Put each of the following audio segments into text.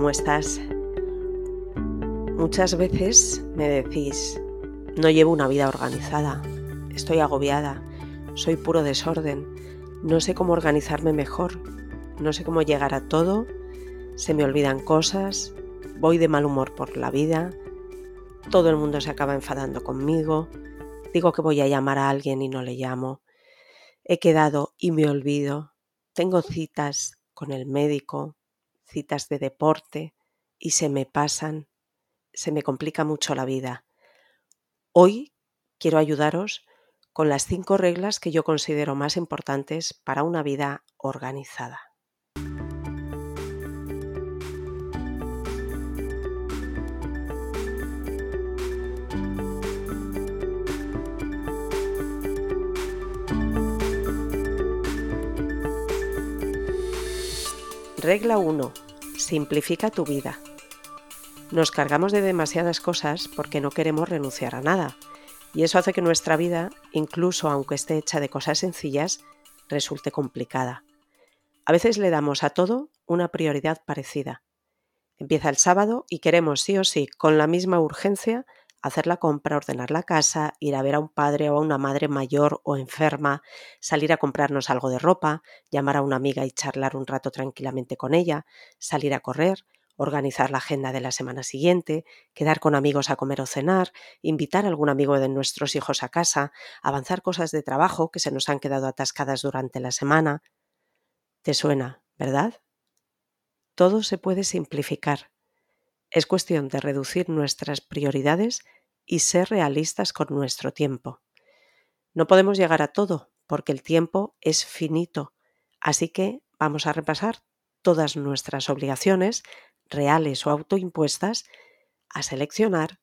¿Cómo estás? Muchas veces me decís, no llevo una vida organizada, estoy agobiada, soy puro desorden, no sé cómo organizarme mejor, no sé cómo llegar a todo, se me olvidan cosas, voy de mal humor por la vida, todo el mundo se acaba enfadando conmigo, digo que voy a llamar a alguien y no le llamo, he quedado y me olvido, tengo citas con el médico, citas de deporte y se me pasan, se me complica mucho la vida. Hoy quiero ayudaros con las cinco reglas que yo considero más importantes para una vida organizada. Regla 1. Simplifica tu vida. Nos cargamos de demasiadas cosas porque no queremos renunciar a nada. Y eso hace que nuestra vida, incluso aunque esté hecha de cosas sencillas, resulte complicada. A veces le damos a todo una prioridad parecida. Empieza el sábado y queremos sí o sí, con la misma urgencia, hacer la compra, ordenar la casa, ir a ver a un padre o a una madre mayor o enferma, salir a comprarnos algo de ropa, llamar a una amiga y charlar un rato tranquilamente con ella, salir a correr, organizar la agenda de la semana siguiente, quedar con amigos a comer o cenar, invitar a algún amigo de nuestros hijos a casa, avanzar cosas de trabajo que se nos han quedado atascadas durante la semana. ¿Te suena, verdad? Todo se puede simplificar es cuestión de reducir nuestras prioridades y ser realistas con nuestro tiempo. No podemos llegar a todo porque el tiempo es finito, así que vamos a repasar todas nuestras obligaciones, reales o autoimpuestas, a seleccionar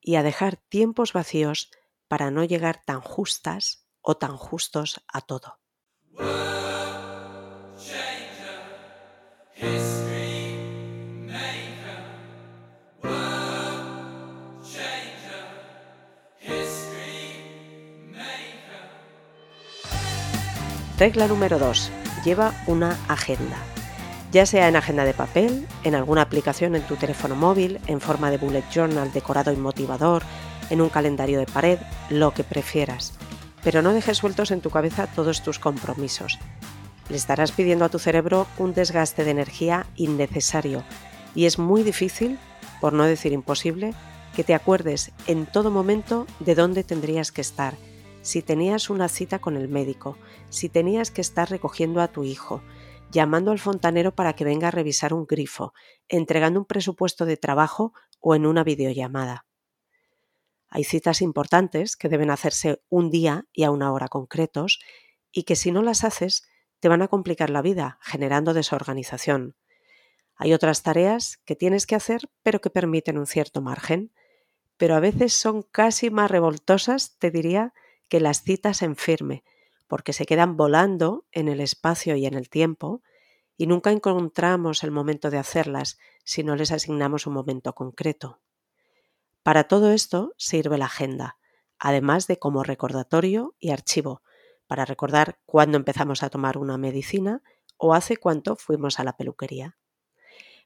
y a dejar tiempos vacíos para no llegar tan justas o tan justos a todo. Regla número 2. Lleva una agenda. Ya sea en agenda de papel, en alguna aplicación en tu teléfono móvil, en forma de bullet journal decorado y motivador, en un calendario de pared, lo que prefieras. Pero no dejes sueltos en tu cabeza todos tus compromisos. Le estarás pidiendo a tu cerebro un desgaste de energía innecesario y es muy difícil, por no decir imposible, que te acuerdes en todo momento de dónde tendrías que estar si tenías una cita con el médico, si tenías que estar recogiendo a tu hijo, llamando al fontanero para que venga a revisar un grifo, entregando un presupuesto de trabajo o en una videollamada. Hay citas importantes que deben hacerse un día y a una hora concretos y que si no las haces te van a complicar la vida, generando desorganización. Hay otras tareas que tienes que hacer pero que permiten un cierto margen, pero a veces son casi más revoltosas, te diría, que las citas en firme, porque se quedan volando en el espacio y en el tiempo, y nunca encontramos el momento de hacerlas si no les asignamos un momento concreto. Para todo esto sirve la agenda, además de como recordatorio y archivo, para recordar cuándo empezamos a tomar una medicina o hace cuánto fuimos a la peluquería.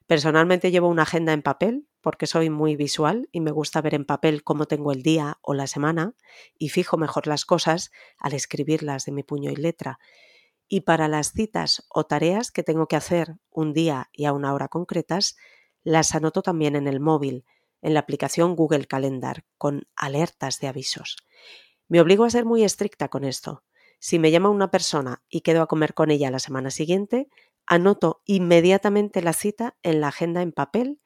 Personalmente llevo una agenda en papel porque soy muy visual y me gusta ver en papel cómo tengo el día o la semana y fijo mejor las cosas al escribirlas de mi puño y letra. Y para las citas o tareas que tengo que hacer un día y a una hora concretas, las anoto también en el móvil, en la aplicación Google Calendar, con alertas de avisos. Me obligo a ser muy estricta con esto. Si me llama una persona y quedo a comer con ella la semana siguiente, Anoto inmediatamente la cita en la agenda en papel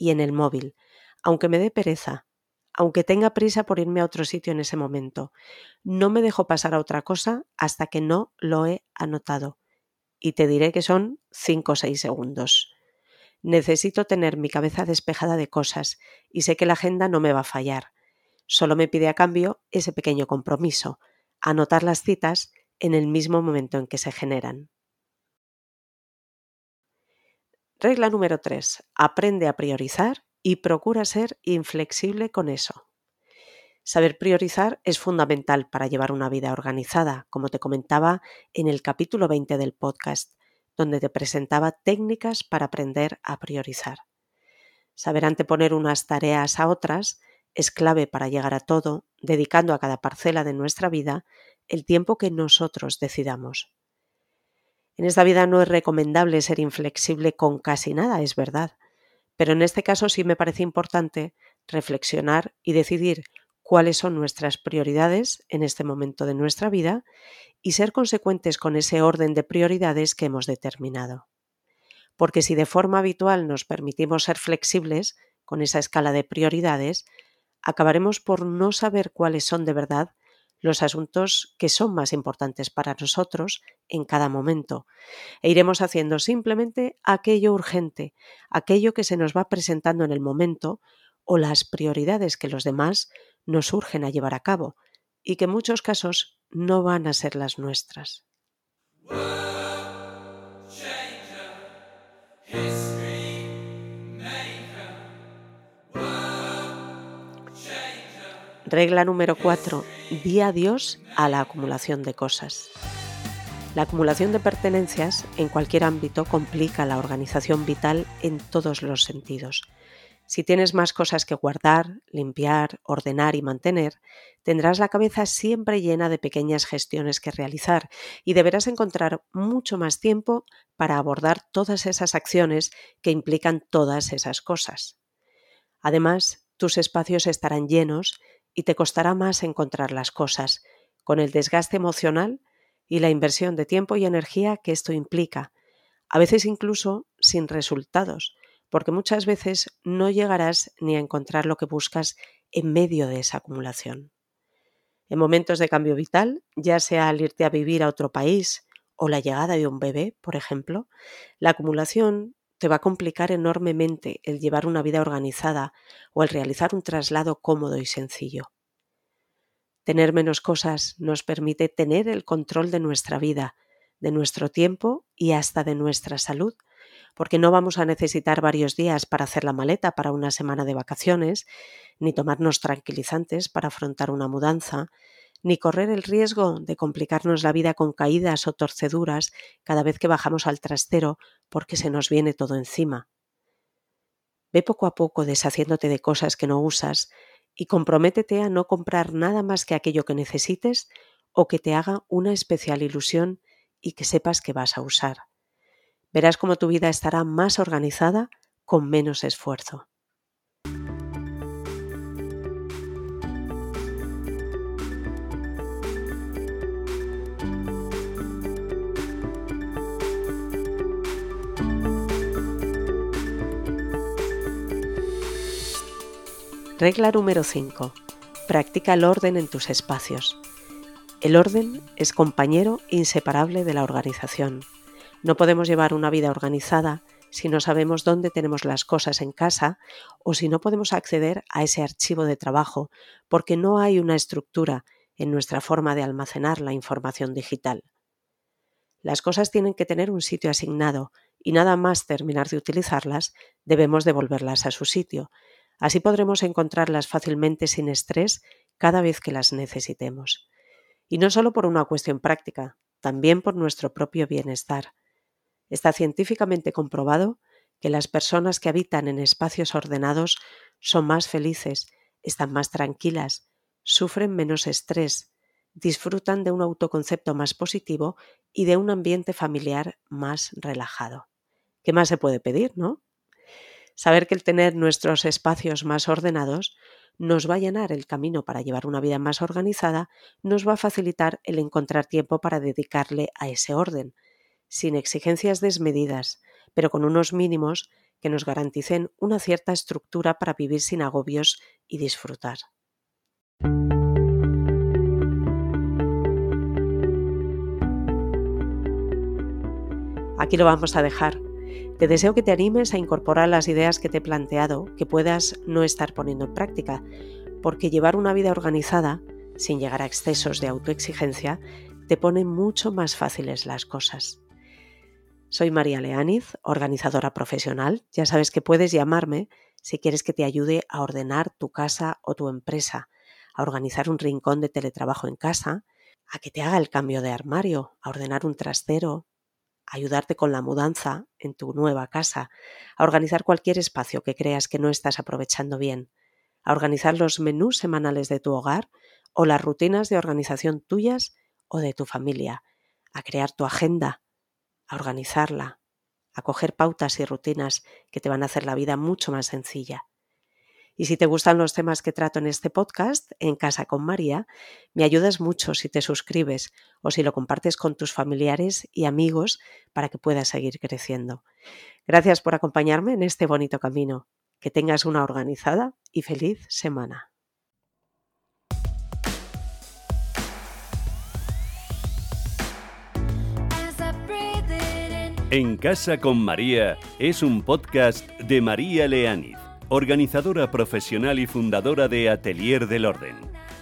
y en el móvil, aunque me dé pereza, aunque tenga prisa por irme a otro sitio en ese momento. No me dejo pasar a otra cosa hasta que no lo he anotado. Y te diré que son 5 o 6 segundos. Necesito tener mi cabeza despejada de cosas y sé que la agenda no me va a fallar. Solo me pide a cambio ese pequeño compromiso, anotar las citas en el mismo momento en que se generan. Regla número 3. Aprende a priorizar y procura ser inflexible con eso. Saber priorizar es fundamental para llevar una vida organizada, como te comentaba en el capítulo 20 del podcast, donde te presentaba técnicas para aprender a priorizar. Saber anteponer unas tareas a otras es clave para llegar a todo, dedicando a cada parcela de nuestra vida el tiempo que nosotros decidamos. En esta vida no es recomendable ser inflexible con casi nada, es verdad, pero en este caso sí me parece importante reflexionar y decidir cuáles son nuestras prioridades en este momento de nuestra vida y ser consecuentes con ese orden de prioridades que hemos determinado. Porque si de forma habitual nos permitimos ser flexibles con esa escala de prioridades, acabaremos por no saber cuáles son de verdad los asuntos que son más importantes para nosotros en cada momento e iremos haciendo simplemente aquello urgente, aquello que se nos va presentando en el momento o las prioridades que los demás nos urgen a llevar a cabo y que en muchos casos no van a ser las nuestras. Regla número 4. Di adiós a la acumulación de cosas. La acumulación de pertenencias en cualquier ámbito complica la organización vital en todos los sentidos. Si tienes más cosas que guardar, limpiar, ordenar y mantener, tendrás la cabeza siempre llena de pequeñas gestiones que realizar y deberás encontrar mucho más tiempo para abordar todas esas acciones que implican todas esas cosas. Además, tus espacios estarán llenos y te costará más encontrar las cosas, con el desgaste emocional y la inversión de tiempo y energía que esto implica, a veces incluso sin resultados, porque muchas veces no llegarás ni a encontrar lo que buscas en medio de esa acumulación. En momentos de cambio vital, ya sea al irte a vivir a otro país o la llegada de un bebé, por ejemplo, la acumulación te va a complicar enormemente el llevar una vida organizada o el realizar un traslado cómodo y sencillo. Tener menos cosas nos permite tener el control de nuestra vida, de nuestro tiempo y hasta de nuestra salud, porque no vamos a necesitar varios días para hacer la maleta para una semana de vacaciones, ni tomarnos tranquilizantes para afrontar una mudanza, ni correr el riesgo de complicarnos la vida con caídas o torceduras cada vez que bajamos al trastero porque se nos viene todo encima. Ve poco a poco deshaciéndote de cosas que no usas y comprométete a no comprar nada más que aquello que necesites o que te haga una especial ilusión y que sepas que vas a usar. Verás cómo tu vida estará más organizada con menos esfuerzo. Regla número 5. Practica el orden en tus espacios. El orden es compañero inseparable de la organización. No podemos llevar una vida organizada si no sabemos dónde tenemos las cosas en casa o si no podemos acceder a ese archivo de trabajo porque no hay una estructura en nuestra forma de almacenar la información digital. Las cosas tienen que tener un sitio asignado y nada más terminar de utilizarlas debemos devolverlas a su sitio Así podremos encontrarlas fácilmente sin estrés cada vez que las necesitemos. Y no solo por una cuestión práctica, también por nuestro propio bienestar. Está científicamente comprobado que las personas que habitan en espacios ordenados son más felices, están más tranquilas, sufren menos estrés, disfrutan de un autoconcepto más positivo y de un ambiente familiar más relajado. ¿Qué más se puede pedir, no? Saber que el tener nuestros espacios más ordenados nos va a llenar el camino para llevar una vida más organizada, nos va a facilitar el encontrar tiempo para dedicarle a ese orden, sin exigencias desmedidas, pero con unos mínimos que nos garanticen una cierta estructura para vivir sin agobios y disfrutar. Aquí lo vamos a dejar. Te deseo que te animes a incorporar las ideas que te he planteado, que puedas no estar poniendo en práctica, porque llevar una vida organizada, sin llegar a excesos de autoexigencia, te pone mucho más fáciles las cosas. Soy María Leániz, organizadora profesional. Ya sabes que puedes llamarme si quieres que te ayude a ordenar tu casa o tu empresa, a organizar un rincón de teletrabajo en casa, a que te haga el cambio de armario, a ordenar un trastero, ayudarte con la mudanza en tu nueva casa, a organizar cualquier espacio que creas que no estás aprovechando bien, a organizar los menús semanales de tu hogar o las rutinas de organización tuyas o de tu familia, a crear tu agenda, a organizarla, a coger pautas y rutinas que te van a hacer la vida mucho más sencilla. Y si te gustan los temas que trato en este podcast, En Casa con María, me ayudas mucho si te suscribes o si lo compartes con tus familiares y amigos para que puedas seguir creciendo. Gracias por acompañarme en este bonito camino. Que tengas una organizada y feliz semana. En Casa con María es un podcast de María Leániz, organizadora profesional y fundadora de Atelier del Orden.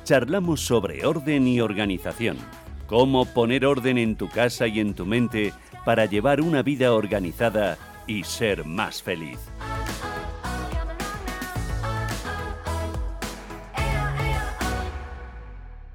Charlamos sobre orden y organización, cómo poner orden en tu casa y en tu mente para llevar una vida organizada y ser más feliz.